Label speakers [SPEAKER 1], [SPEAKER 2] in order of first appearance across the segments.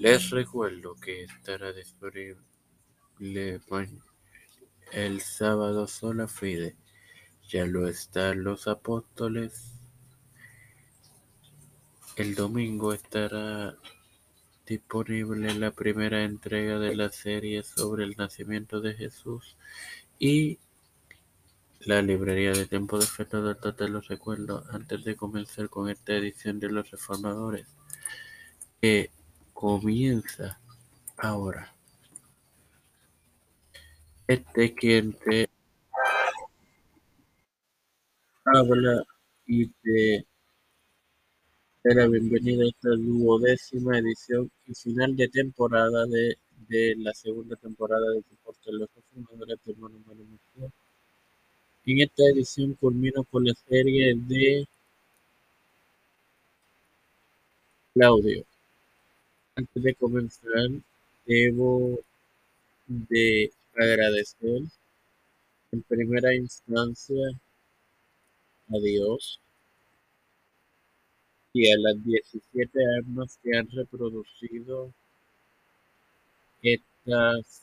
[SPEAKER 1] Les recuerdo que estará disponible el sábado Sola Fide, ya lo están Los Apóstoles. El domingo estará disponible la primera entrega de la serie sobre el nacimiento de Jesús y la librería de Tiempo de Fe todo te lo recuerdo antes de comenzar con esta edición de los reformadores comienza ahora. Este quien te habla y te da la bienvenida a esta duodécima edición y final de temporada de, de la segunda temporada de Deporte los Reformadores de Manuel En esta edición culmino con la serie de Claudio. Antes de comenzar, debo de agradecer en primera instancia a Dios y a las 17 armas que han reproducido estas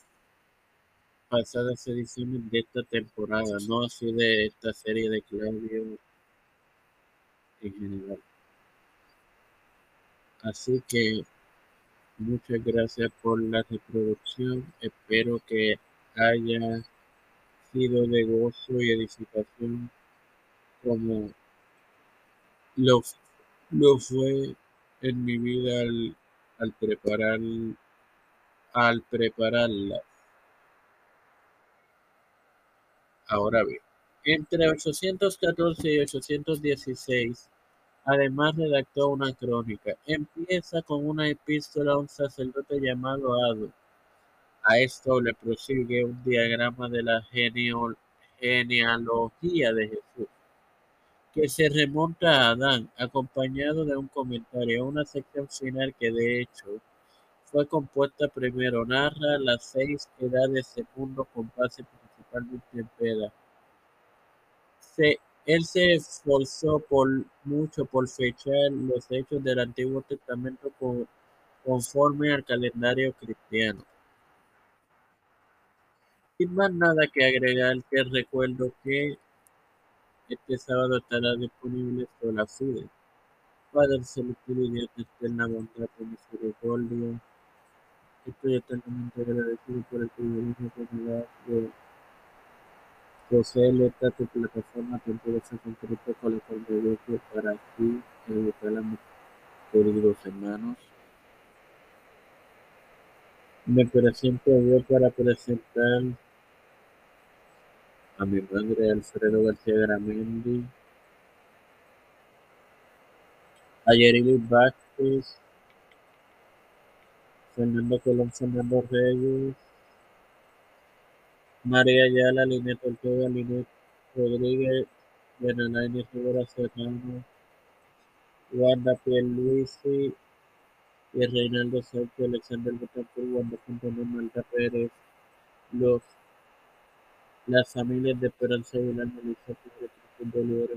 [SPEAKER 1] pasadas ediciones de esta temporada, no así de esta serie de Claudio en general. Así que muchas gracias por la reproducción. Espero que haya sido de gozo y edificación como lo, lo fue en mi vida al, al preparar al prepararla. Ahora bien, entre 814 y 816 Además redactó una crónica. Empieza con una epístola a un sacerdote llamado Ado. A esto le prosigue un diagrama de la genealogía de Jesús, que se remonta a Adán, acompañado de un comentario, una sección final que de hecho fue compuesta primero, narra las seis edades segundo con base principalmente en Peda. Se él se esforzó por mucho por fechar los hechos del Antiguo Testamento conforme al calendario cristiano. Sin más nada que agregar, te recuerdo que este sábado estará disponible la Fide. Padre celestial y Dios eterna bondad y misericordia. Estoy eternamente agradecido por el privilegio que de Posee esta tu plataforma temporal concreta con la que para ti educar a mis queridos hermanos. Me presento hoy para presentar a mi madre Alfredo García Gramendi, a Yerili Vázquez, Fernando Colón, Fernando Reyes, María Ayala, Linet Ortega, Linet Rodríguez, Yanalaini Rivera Serrano, Wanda Pierluisi y Reinaldo Alexander Wanda Fontanet, Malta Pérez, los, las familias de Esperanza Melissa Bolívar,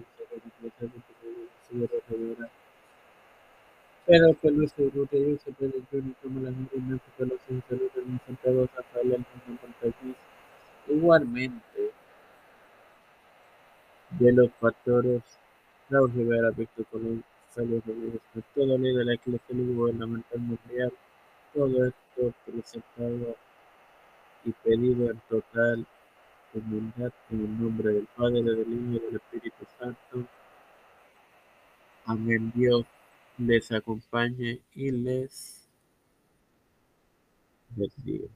[SPEAKER 1] Pelosi, Salud, Santiago, Rafael Antonio Montañez, Igualmente, de los factores, Raúl Rivera, Víctor Colón, Félix Rodríguez, todo líder de la Iglesia Gubernamental Mundial, todo esto presentado y pedido en total humildad en el nombre del Padre, del Hijo y del Espíritu Santo. Amén. Dios les acompañe y les bendiga.